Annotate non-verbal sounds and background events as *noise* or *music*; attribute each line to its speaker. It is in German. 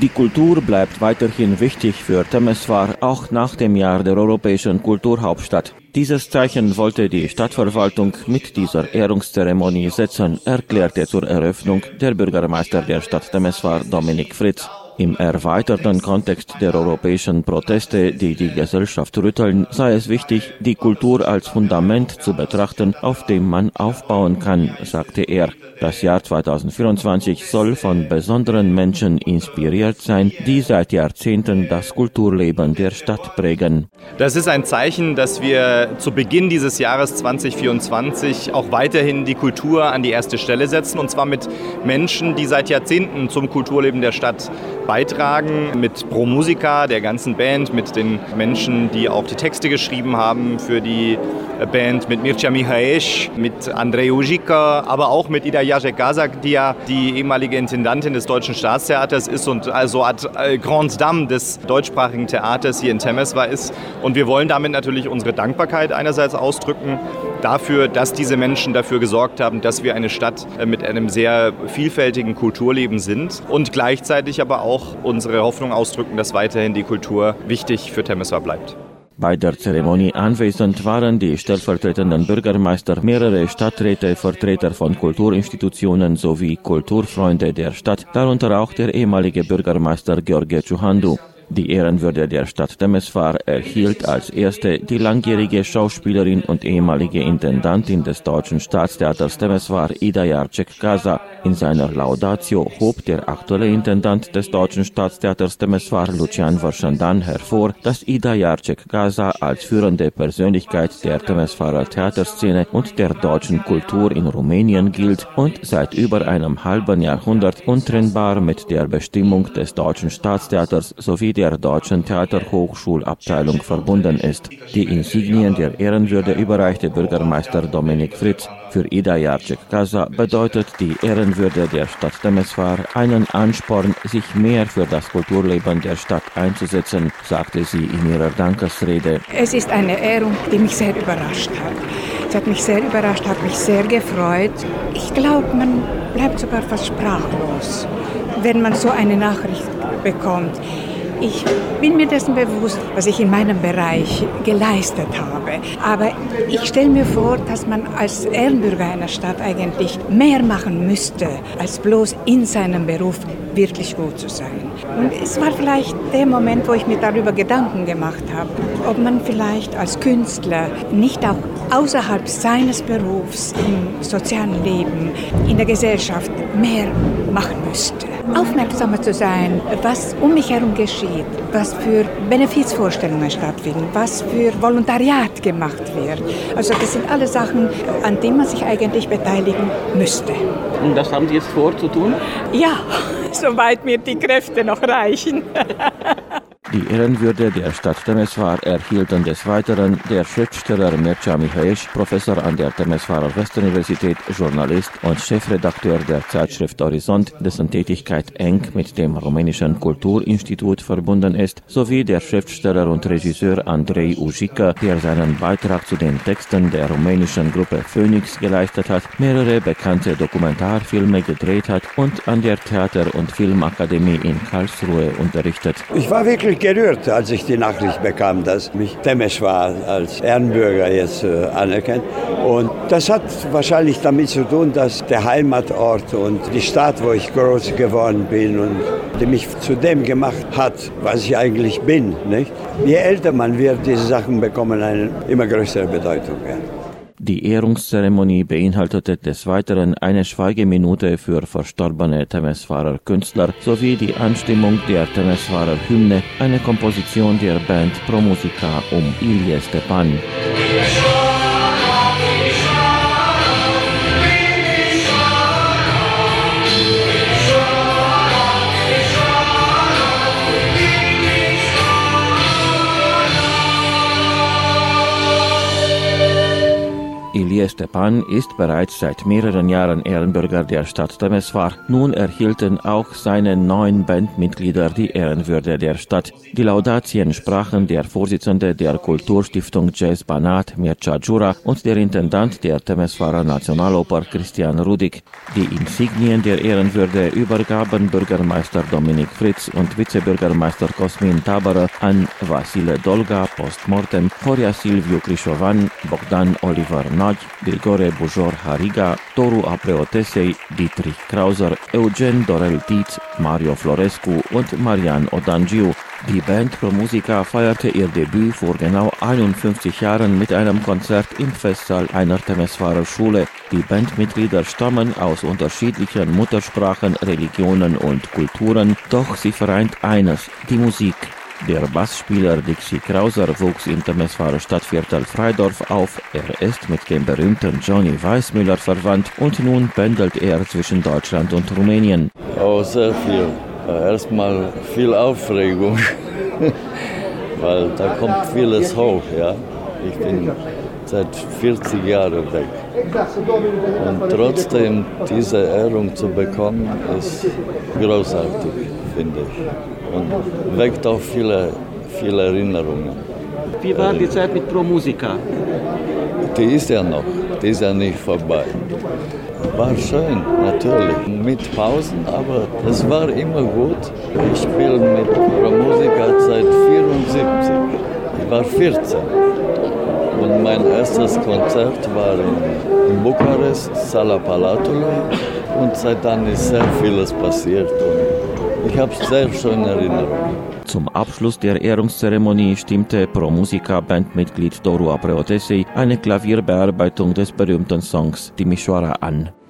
Speaker 1: Die Kultur bleibt weiterhin wichtig für Temeswar, auch nach dem Jahr der europäischen Kulturhauptstadt. Dieses Zeichen wollte die Stadtverwaltung mit dieser Ehrungszeremonie setzen, erklärte zur Eröffnung der Bürgermeister der Stadt Temeswar, Dominik Fritz. Im erweiterten Kontext der europäischen Proteste, die die Gesellschaft rütteln, sei es wichtig, die Kultur als Fundament zu betrachten, auf dem man aufbauen kann, sagte er. Das Jahr 2024 soll von besonderen Menschen inspiriert sein, die seit Jahrzehnten das Kulturleben der Stadt prägen.
Speaker 2: Das ist ein Zeichen, dass wir zu Beginn dieses Jahres 2024 auch weiterhin die Kultur an die erste Stelle setzen, und zwar mit Menschen, die seit Jahrzehnten zum Kulturleben der Stadt beitragen, mit Pro Musica, der ganzen Band, mit den Menschen, die auch die Texte geschrieben haben für die Band, mit Mircea Mihaesh, mit Andrei Ujika, aber auch mit Ida Jacek Gazak, die ja die ehemalige Intendantin des Deutschen Staatstheaters ist und also Art äh, Grand Dame des deutschsprachigen Theaters hier in Temeswar ist. Und wir wollen damit natürlich unsere Dankbarkeit einerseits ausdrücken dafür, dass diese Menschen dafür gesorgt haben, dass wir eine Stadt äh, mit einem sehr vielfältigen Kulturleben sind und gleichzeitig aber auch unsere Hoffnung ausdrücken, dass weiterhin die Kultur wichtig für Temeswar bleibt.
Speaker 1: Bei der Zeremonie anwesend waren die stellvertretenden Bürgermeister, mehrere Stadträte, Vertreter von Kulturinstitutionen sowie Kulturfreunde der Stadt, darunter auch der ehemalige Bürgermeister George Chuhandu. Die Ehrenwürde der Stadt Temeswar erhielt als erste die langjährige Schauspielerin und ehemalige Intendantin des Deutschen Staatstheaters Temeswar, Ida Jarcek-Gaza. In seiner Laudatio hob der aktuelle Intendant des Deutschen Staatstheaters Temeswar, Lucian Varsandan, hervor, dass Ida Jarcek-Gaza als führende Persönlichkeit der Temeswarer Theaterszene und der deutschen Kultur in Rumänien gilt und seit über einem halben Jahrhundert untrennbar mit der Bestimmung des Deutschen Staatstheaters sowie der der Deutschen Theaterhochschulabteilung verbunden ist. Die Insignien der Ehrenwürde überreichte Bürgermeister Dominik Fritz. Für Ida Jarcek-Kasa bedeutet die Ehrenwürde der Stadt Temeswar einen Ansporn, sich mehr für das Kulturleben der Stadt einzusetzen, sagte sie in ihrer Dankesrede.
Speaker 3: Es ist eine Ehrung, die mich sehr überrascht hat. Es hat mich sehr überrascht, hat mich sehr gefreut. Ich glaube, man bleibt sogar fast sprachlos, wenn man so eine Nachricht bekommt. Ich bin mir dessen bewusst, was ich in meinem Bereich geleistet habe. Aber ich stelle mir vor, dass man als Ehrenbürger einer Stadt eigentlich mehr machen müsste, als bloß in seinem Beruf wirklich gut zu sein. Und es war vielleicht der Moment, wo ich mir darüber Gedanken gemacht habe, ob man vielleicht als Künstler nicht auch außerhalb seines Berufs im sozialen Leben, in der Gesellschaft mehr machen müsste aufmerksamer zu sein, was um mich herum geschieht, was für Benefizvorstellungen stattfinden, was für Volontariat gemacht wird. Also das sind alle Sachen, an denen man sich eigentlich beteiligen müsste.
Speaker 1: Und das haben Sie jetzt vor zu tun?
Speaker 3: Ja, *laughs* soweit mir die Kräfte noch reichen. *laughs*
Speaker 1: Die Ehrenwürde der Stadt Temeswar erhielten des Weiteren der Schriftsteller Mircea Mihaesh, Professor an der Temeswarer Westuniversität, Journalist und Chefredakteur der Zeitschrift Horizont, dessen Tätigkeit eng mit dem rumänischen Kulturinstitut verbunden ist, sowie der Schriftsteller und Regisseur Andrei Ujika, der seinen Beitrag zu den Texten der rumänischen Gruppe Phoenix geleistet hat, mehrere bekannte Dokumentarfilme gedreht hat und an der Theater- und Filmakademie in Karlsruhe unterrichtet.
Speaker 4: Ich war wirklich gerührt, als ich die Nachricht bekam, dass mich Temeswar als Ehrenbürger jetzt äh, anerkennt. Und das hat wahrscheinlich damit zu tun, dass der Heimatort und die Stadt, wo ich groß geworden bin und die mich zu dem gemacht hat, was ich eigentlich bin. Nicht? Je älter man wird, diese Sachen bekommen eine immer größere Bedeutung. Ja.
Speaker 1: Die Ehrungszeremonie beinhaltete des Weiteren eine Schweigeminute für verstorbene Temeswarer Künstler sowie die Anstimmung der Temeswarer Hymne, eine Komposition der Band Pro Musica um Ilje Stepan. Stepan ist bereits seit mehreren Jahren Ehrenbürger der Stadt Temeswar. Nun erhielten auch seine neun Bandmitglieder die Ehrenwürde der Stadt. Die Laudatien sprachen der Vorsitzende der Kulturstiftung Jazz Banat, Mircea Jura, und der Intendant der Temeswarer Nationaloper, Christian Rudik. Die Insignien der Ehrenwürde übergaben Bürgermeister Dominik Fritz und Vizebürgermeister Kosmin Tabara an Vasile Dolga postmortem, Horia Silviu Krișovan, Bogdan Oliver Nagy, Grigore Bujor Hariga, Toru Apreotesei, Dietrich Krauser, Eugen Dorel Dietz, Mario Florescu und Marian Odangiu. Die Band Pro Musica feierte ihr Debüt vor genau 51 Jahren mit einem Konzert im Festsaal einer Temeswarer Schule. Die Bandmitglieder stammen aus unterschiedlichen Muttersprachen, Religionen und Kulturen, doch sie vereint eines, die Musik. Der Bassspieler Dixie Krauser wuchs in der Messfahrer Stadtviertel Freidorf auf. Er ist mit dem berühmten Johnny Weissmüller verwandt und nun pendelt er zwischen Deutschland und Rumänien.
Speaker 5: Oh, sehr viel. Erstmal viel Aufregung, *laughs* weil da kommt vieles hoch. Ja? Ich bin seit 40 Jahren weg. Und trotzdem diese Ehrung zu bekommen, ist großartig, finde ich. Und weckt auch viele, viele Erinnerungen.
Speaker 1: Wie war die Zeit mit Pro Musica?
Speaker 5: Die ist ja noch, die ist ja nicht vorbei. War schön, natürlich, mit Pausen, aber es war immer gut. Ich spiele mit Pro Musica seit 74. Ich war 14. Und mein erstes Konzert war in Bukarest, Sala Palatului. Und seitdem ist sehr vieles passiert. Und ich habe sehr schöne Erinnerungen.
Speaker 1: Zum Abschluss der Ehrungszeremonie stimmte Pro Musica Bandmitglied Doru Apreotesei eine Klavierbearbeitung des berühmten Songs Timișoara an.